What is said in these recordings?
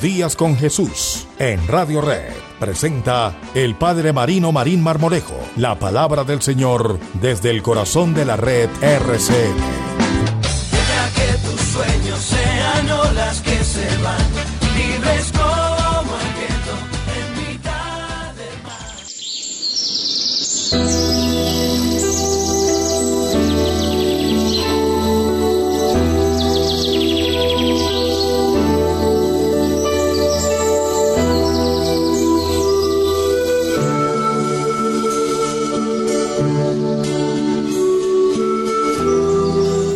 Días con Jesús en Radio Red. Presenta el Padre Marino Marín Marmolejo, la palabra del Señor desde el corazón de la red RCN. Que tus sueños sean que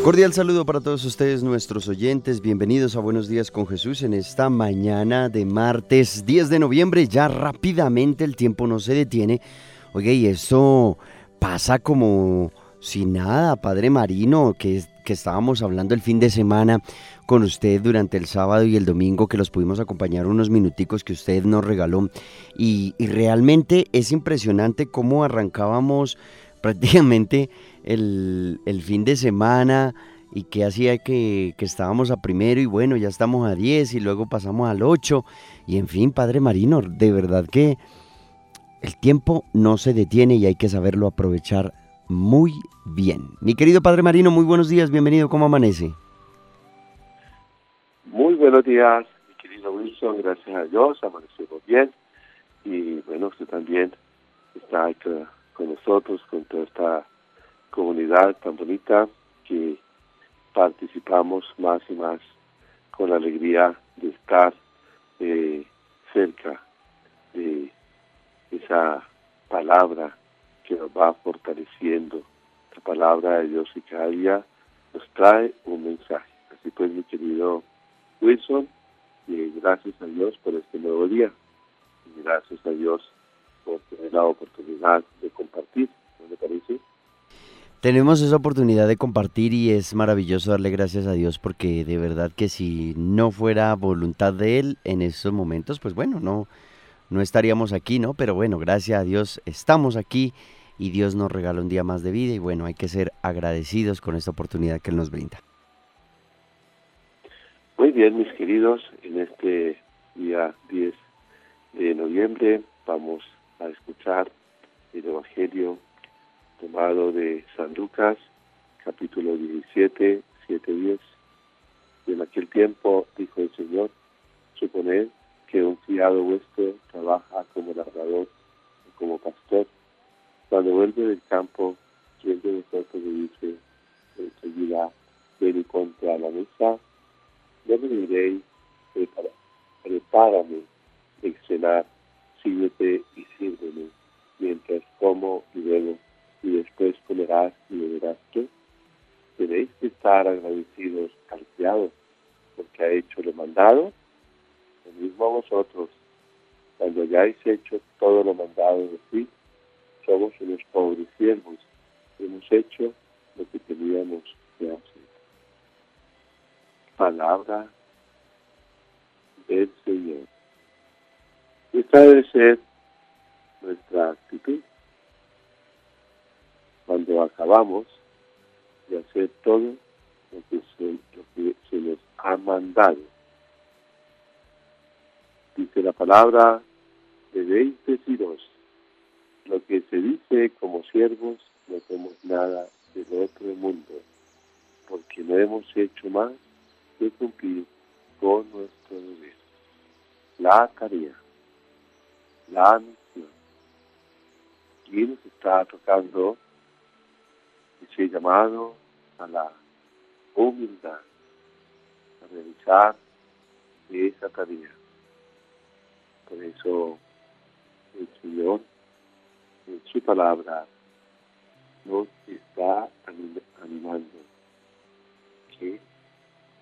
Cordial saludo para todos ustedes, nuestros oyentes. Bienvenidos a Buenos Días con Jesús en esta mañana de martes 10 de noviembre. Ya rápidamente el tiempo no se detiene. Oye, y esto pasa como si nada, Padre Marino, que, que estábamos hablando el fin de semana con usted durante el sábado y el domingo, que los pudimos acompañar unos minuticos que usted nos regaló. Y, y realmente es impresionante cómo arrancábamos prácticamente el, el fin de semana y que hacía que, que estábamos a primero y bueno, ya estamos a 10 y luego pasamos al 8 y en fin, Padre Marino, de verdad que el tiempo no se detiene y hay que saberlo aprovechar muy bien. Mi querido Padre Marino, muy buenos días, bienvenido, ¿cómo amanece? Muy buenos días, mi querido Wilson, gracias a Dios, amanecemos bien y bueno, usted también está con nosotros, con toda esta comunidad tan bonita que participamos más y más con la alegría de estar eh, cerca de esa palabra que nos va fortaleciendo, la palabra de Dios y cada día nos trae un mensaje. Así pues, mi querido Wilson, y gracias a Dios por este nuevo día, y gracias a Dios por tener la oportunidad Tenemos esa oportunidad de compartir y es maravilloso darle gracias a Dios porque de verdad que si no fuera voluntad de Él en estos momentos, pues bueno, no, no estaríamos aquí, ¿no? Pero bueno, gracias a Dios estamos aquí y Dios nos regala un día más de vida y bueno, hay que ser agradecidos con esta oportunidad que Él nos brinda. Muy bien, mis queridos, en este día 10 de noviembre vamos a escuchar el Evangelio tomado de San Lucas, capítulo 17, 7, 10. Y en aquel tiempo dijo el Señor, suponed que un criado vuestro trabaja como labrador o como pastor. Cuando vuelve del campo, ¿quién de vosotros le dice enseguida, ven y ponte a la mesa? Yo me diréis, prepárame el cenar, síguete y sírveme, mientras como y bebo, y después comerás y beberás tú. Tenéis que estar agradecidos al criado, porque ha hecho lo mandado, lo mismo a vosotros. Cuando hayáis hecho todo lo mandado de sí, somos unos pobres siervos, hemos hecho lo que teníamos que hacer. Palabra del Señor. Esta debe ser nuestra actitud acabamos de hacer todo lo que se, lo que se nos ha mandado. Dice la palabra, debéis deciros, lo que se dice como siervos, no somos nada del otro mundo, porque no hemos hecho más que cumplir con nuestro deber. La tarea, la misión. Y nos está tocando ese llamado a la humildad, a realizar esa tarea. Por eso el Señor en su palabra nos está anim- animando que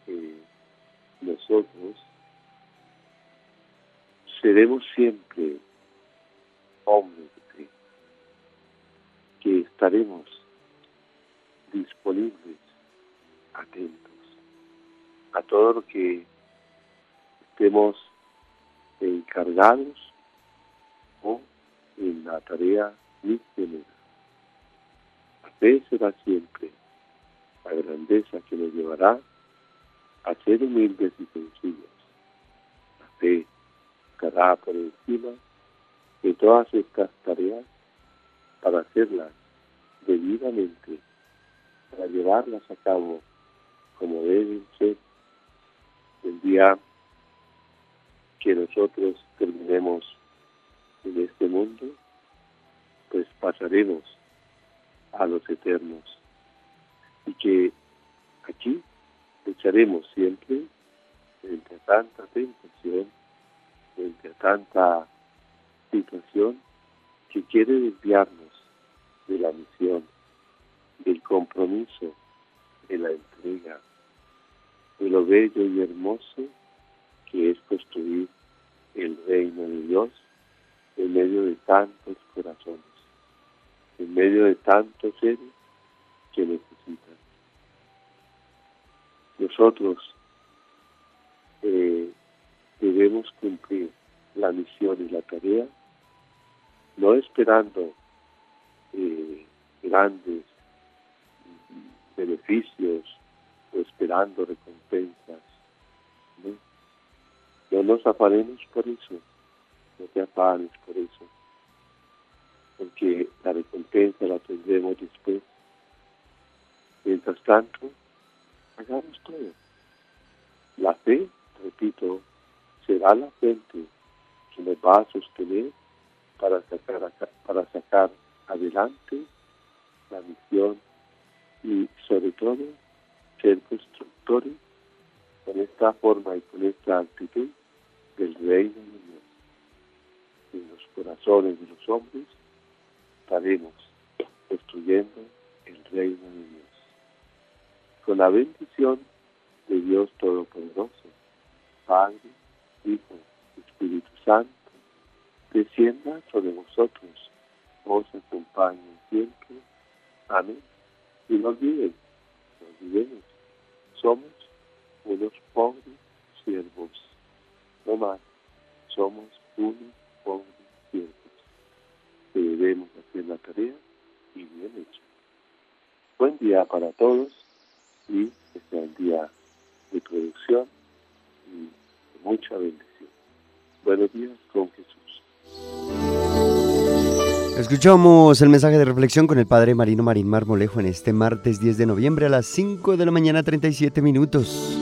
eh, nosotros seremos siempre hombres de fe, que estaremos disponibles, atentos a todo lo que estemos encargados o en la tarea misionera. Fe será siempre la grandeza que nos llevará a ser humildes y sencillos. La fe estará por encima de todas estas tareas para hacerlas debidamente, para llevarlas a cabo como deben ser el día que nosotros terminemos en este mundo, pues pasaremos a los eternos. Y que aquí lucharemos siempre frente a tanta tentación, frente a tanta situación que quiere desviarnos de la misión, del compromiso, de la entrega, de lo bello y hermoso que es construir el reino de Dios en medio de tantos corazones, en medio de tantos seres que necesitan. Nosotros eh, debemos cumplir la misión y la tarea, no esperando eh, grandes beneficios o esperando recompensas. ¿no? no nos afanemos por eso, no te afanes por eso, porque la recompensa la tendremos después. Mientras tanto, hagamos todo. La fe, repito, será la fuente que nos va a sostener para sacar, para sacar adelante la misión y sobre todo ser constructores con esta forma y con esta actitud del reino de Dios. En los corazones de los hombres estaremos construyendo el reino de Dios. Con la bendición de Dios Todopoderoso, Padre, Hijo, Espíritu Santo, descienda sobre vosotros, os acompañe siempre. Amén. Y no olviden, no olvidemos, somos unos pobres siervos, no más, somos unos pobres siervos debemos hacer la tarea y bien hecho. Buen día para todos y que sea un día de producción y de mucha bendición. Buenos días con Jesús. Escuchamos el mensaje de reflexión con el Padre Marino Marín Marmolejo en este martes 10 de noviembre a las 5 de la mañana 37 minutos.